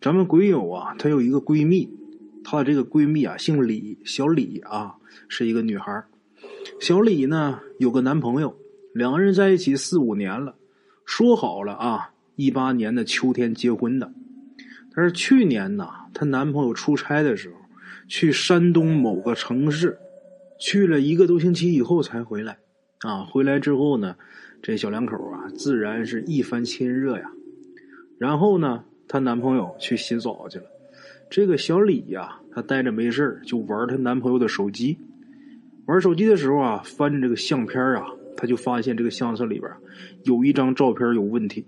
咱们鬼友啊，她有一个闺蜜，她的这个闺蜜啊姓李，小李啊是一个女孩。小李呢有个男朋友，两个人在一起四五年了，说好了啊，一八年的秋天结婚的。但是去年呢，她男朋友出差的时候，去山东某个城市，去了一个多星期以后才回来。啊，回来之后呢，这小两口啊，自然是一番亲热呀。然后呢，她男朋友去洗澡去了。这个小李呀，她待着没事就玩她男朋友的手机。玩手机的时候啊，翻着这个相片啊，她就发现这个相册里边有一张照片有问题。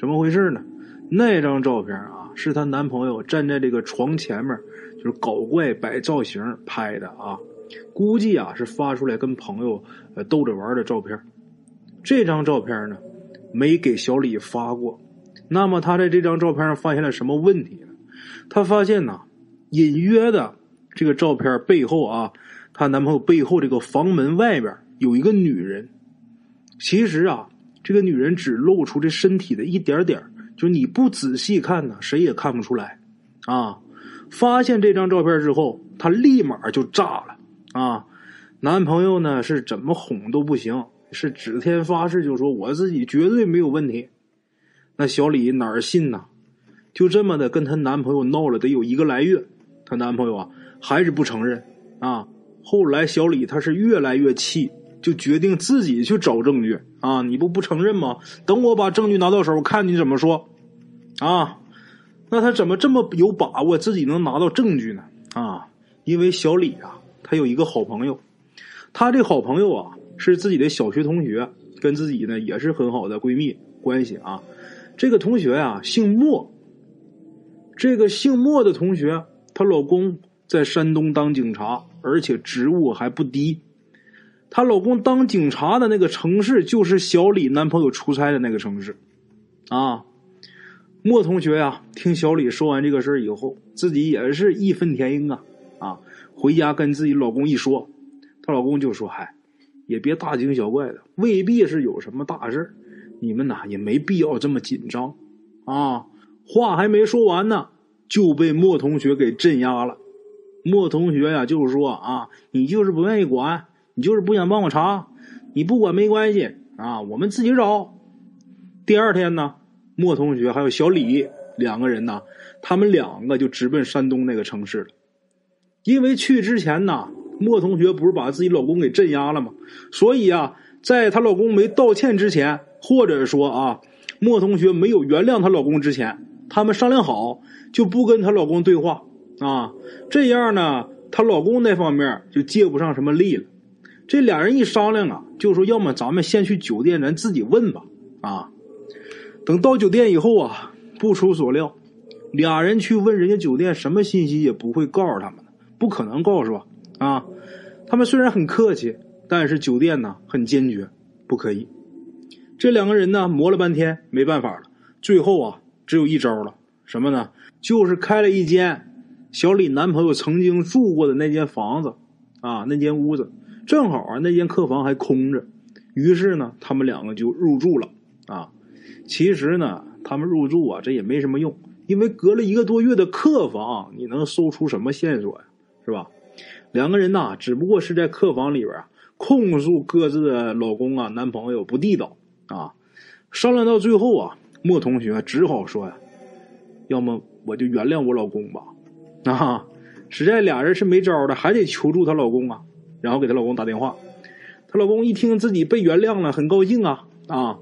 怎么回事呢？那张照片啊，是她男朋友站在这个床前面，就是搞怪摆造型拍的啊。估计啊是发出来跟朋友呃逗着玩的照片。这张照片呢没给小李发过。那么他在这张照片上发现了什么问题呢？他发现呐，隐约的这个照片背后啊，她男朋友背后这个房门外边有一个女人。其实啊，这个女人只露出这身体的一点点，就你不仔细看呢，谁也看不出来啊。发现这张照片之后，他立马就炸了。啊，男朋友呢是怎么哄都不行，是指天发誓就说我自己绝对没有问题。那小李哪儿信呢？就这么的跟她男朋友闹了得有一个来月，她男朋友啊还是不承认啊。后来小李他是越来越气，就决定自己去找证据啊！你不不承认吗？等我把证据拿到手，看你怎么说啊？那他怎么这么有把握自己能拿到证据呢？啊，因为小李啊。他有一个好朋友，他这好朋友啊是自己的小学同学，跟自己呢也是很好的闺蜜关系啊。这个同学啊姓莫，这个姓莫的同学，她老公在山东当警察，而且职务还不低。她老公当警察的那个城市就是小李男朋友出差的那个城市啊。莫同学呀，听小李说完这个事儿以后，自己也是义愤填膺啊啊。回家跟自己老公一说，她老公就说：“嗨，也别大惊小怪的，未必是有什么大事你们呐也没必要这么紧张啊。”话还没说完呢，就被莫同学给镇压了。莫同学呀，就是说啊，你就是不愿意管，你就是不想帮我查，你不管没关系啊，我们自己找。第二天呢，莫同学还有小李两个人呢，他们两个就直奔山东那个城市了。因为去之前呢，莫同学不是把自己老公给镇压了吗？所以啊，在她老公没道歉之前，或者说啊，莫同学没有原谅她老公之前，他们商量好就不跟她老公对话啊。这样呢，她老公那方面就借不上什么力了。这俩人一商量啊，就说要么咱们先去酒店，咱自己问吧。啊，等到酒店以后啊，不出所料，俩人去问人家酒店，什么信息也不会告诉他们。不可能告诉啊！他们虽然很客气，但是酒店呢很坚决，不可以。这两个人呢磨了半天，没办法了，最后啊只有一招了，什么呢？就是开了一间小李男朋友曾经住过的那间房子啊，那间屋子正好啊那间客房还空着，于是呢他们两个就入住了啊。其实呢他们入住啊这也没什么用，因为隔了一个多月的客房，你能搜出什么线索呀？是吧？两个人呐，只不过是在客房里边啊，控诉各自的老公啊、男朋友不地道啊。商量到最后啊，莫同学只好说呀：“要么我就原谅我老公吧。”啊，实在俩人是没招的，还得求助她老公啊。然后给她老公打电话，她老公一听自己被原谅了，很高兴啊啊！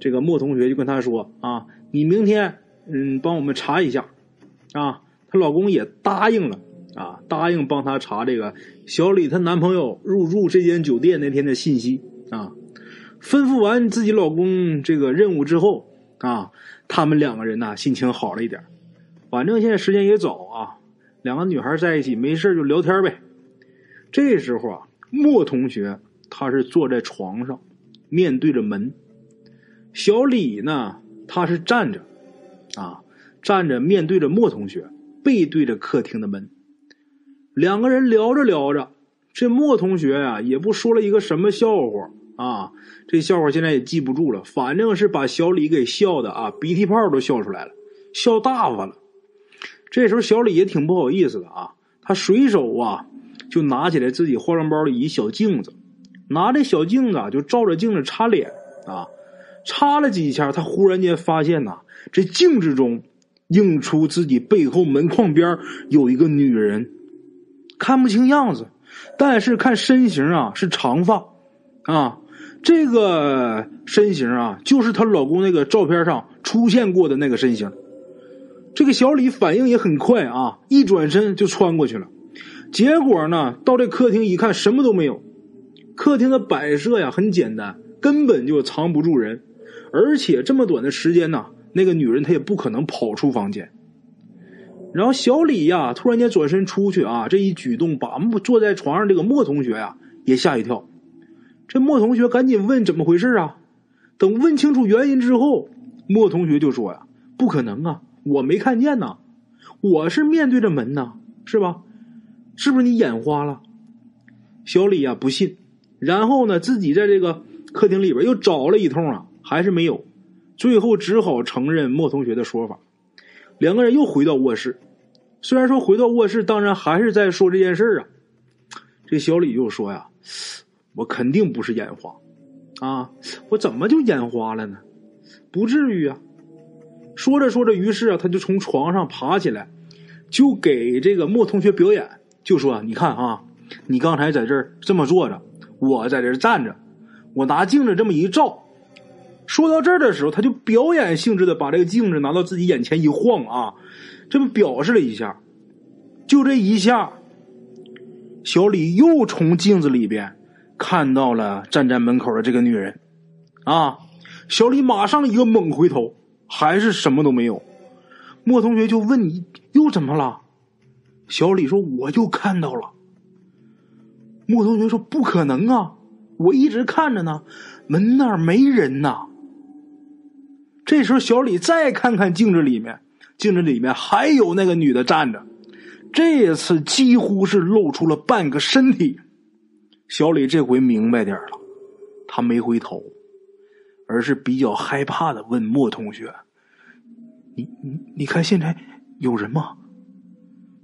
这个莫同学就跟他说：“啊，你明天嗯帮我们查一下啊。”她老公也答应了。啊，答应帮她查这个小李她男朋友入住这间酒店那天的信息啊。吩咐完自己老公这个任务之后啊，他们两个人呢心情好了一点。反正现在时间也早啊，两个女孩在一起没事就聊天呗。这时候啊，莫同学他是坐在床上，面对着门；小李呢，他是站着，啊，站着面对着莫同学，背对着客厅的门。两个人聊着聊着，这莫同学呀也不说了一个什么笑话啊，这笑话现在也记不住了。反正是把小李给笑的啊，鼻涕泡都笑出来了。笑大发了。这时候小李也挺不好意思的啊，他随手啊就拿起来自己化妆包里一小镜子，拿着小镜子就照着镜子擦脸啊，擦了几下，他忽然间发现呐，这镜子中映出自己背后门框边有一个女人，看不清样子，但是看身形啊是长发啊。这个身形啊，就是她老公那个照片上出现过的那个身形。这个小李反应也很快啊，一转身就穿过去了。结果呢，到这客厅一看，什么都没有。客厅的摆设呀很简单，根本就藏不住人。而且这么短的时间呢，那个女人她也不可能跑出房间。然后小李呀，突然间转身出去啊，这一举动把坐在床上这个莫同学呀也吓一跳。这莫同学赶紧问怎么回事啊？等问清楚原因之后，莫同学就说呀：“不可能啊，我没看见呐，我是面对着门呐，是吧？是不是你眼花了？”小李呀不信，然后呢自己在这个客厅里边又找了一通啊，还是没有，最后只好承认莫同学的说法。两个人又回到卧室，虽然说回到卧室，当然还是在说这件事啊。这小李就说呀。我肯定不是眼花，啊！我怎么就眼花了呢？不至于啊！说着说着，于是啊，他就从床上爬起来，就给这个莫同学表演，就说：“你看啊，你刚才在这儿这么坐着，我在这儿站着，我拿镜子这么一照。”说到这儿的时候，他就表演性质的把这个镜子拿到自己眼前一晃啊，这么表示了一下。就这一下，小李又从镜子里边。看到了站在门口的这个女人，啊！小李马上一个猛回头，还是什么都没有。莫同学就问你又怎么了？小李说我又看到了。莫同学说不可能啊！我一直看着呢，门那儿没人呐。这时候小李再看看镜子里面，镜子里面还有那个女的站着，这次几乎是露出了半个身体。小李这回明白点了，他没回头，而是比较害怕的问莫同学：“你你你看现在有人吗？”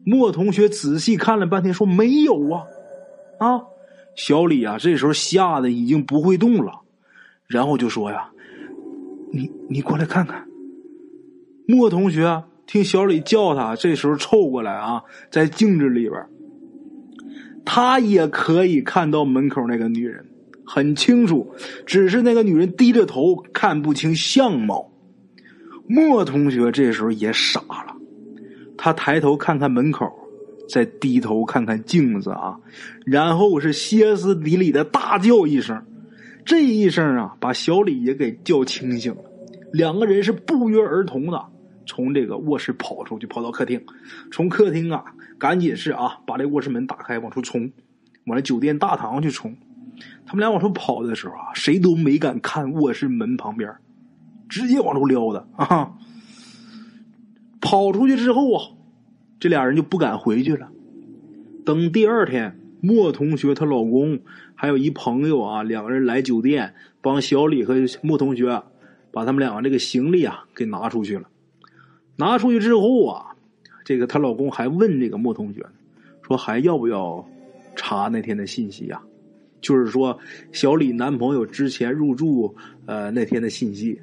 莫同学仔细看了半天，说：“没有啊，啊！”小李啊，这时候吓得已经不会动了，然后就说：“呀，你你过来看看。”莫同学听小李叫他，这时候凑过来啊，在镜子里边。他也可以看到门口那个女人，很清楚，只是那个女人低着头，看不清相貌。莫同学这时候也傻了，他抬头看看门口，再低头看看镜子啊，然后是歇斯底里的大叫一声，这一声啊，把小李也给叫清醒了。两个人是不约而同的从这个卧室跑出去，跑到客厅，从客厅啊。赶紧是啊，把这卧室门打开，往出冲，往这酒店大堂去冲。他们俩往出跑的时候啊，谁都没敢看卧室门旁边，直接往出撩的啊。跑出去之后啊，这俩人就不敢回去了。等第二天，莫同学她老公还有一朋友啊，两个人来酒店帮小李和莫同学把他们两个这个行李啊给拿出去了。拿出去之后啊。这个她老公还问这个莫同学呢，说还要不要查那天的信息呀？就是说小李男朋友之前入住呃那天的信息。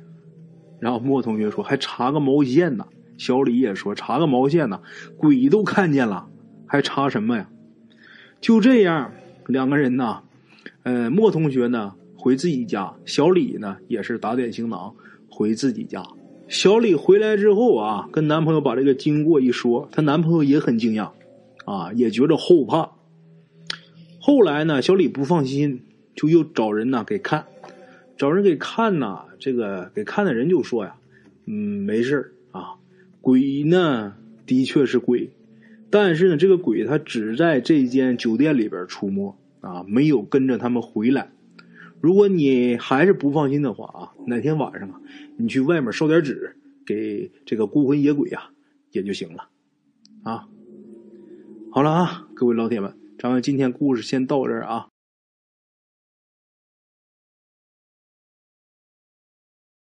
然后莫同学说还查个毛线呢？小李也说查个毛线呢？鬼都看见了，还查什么呀？就这样，两个人呢，呃，莫同学呢回自己家，小李呢也是打点行囊回自己家。小李回来之后啊，跟男朋友把这个经过一说，她男朋友也很惊讶，啊，也觉着后怕。后来呢，小李不放心，就又找人呢给看，找人给看呐。这个给看的人就说呀，嗯，没事啊，鬼呢的确是鬼，但是呢，这个鬼他只在这间酒店里边出没啊，没有跟着他们回来。如果你还是不放心的话啊，哪天晚上啊，你去外面烧点纸给这个孤魂野鬼啊，也就行了，啊。好了啊，各位老铁们，咱们今天故事先到这儿啊。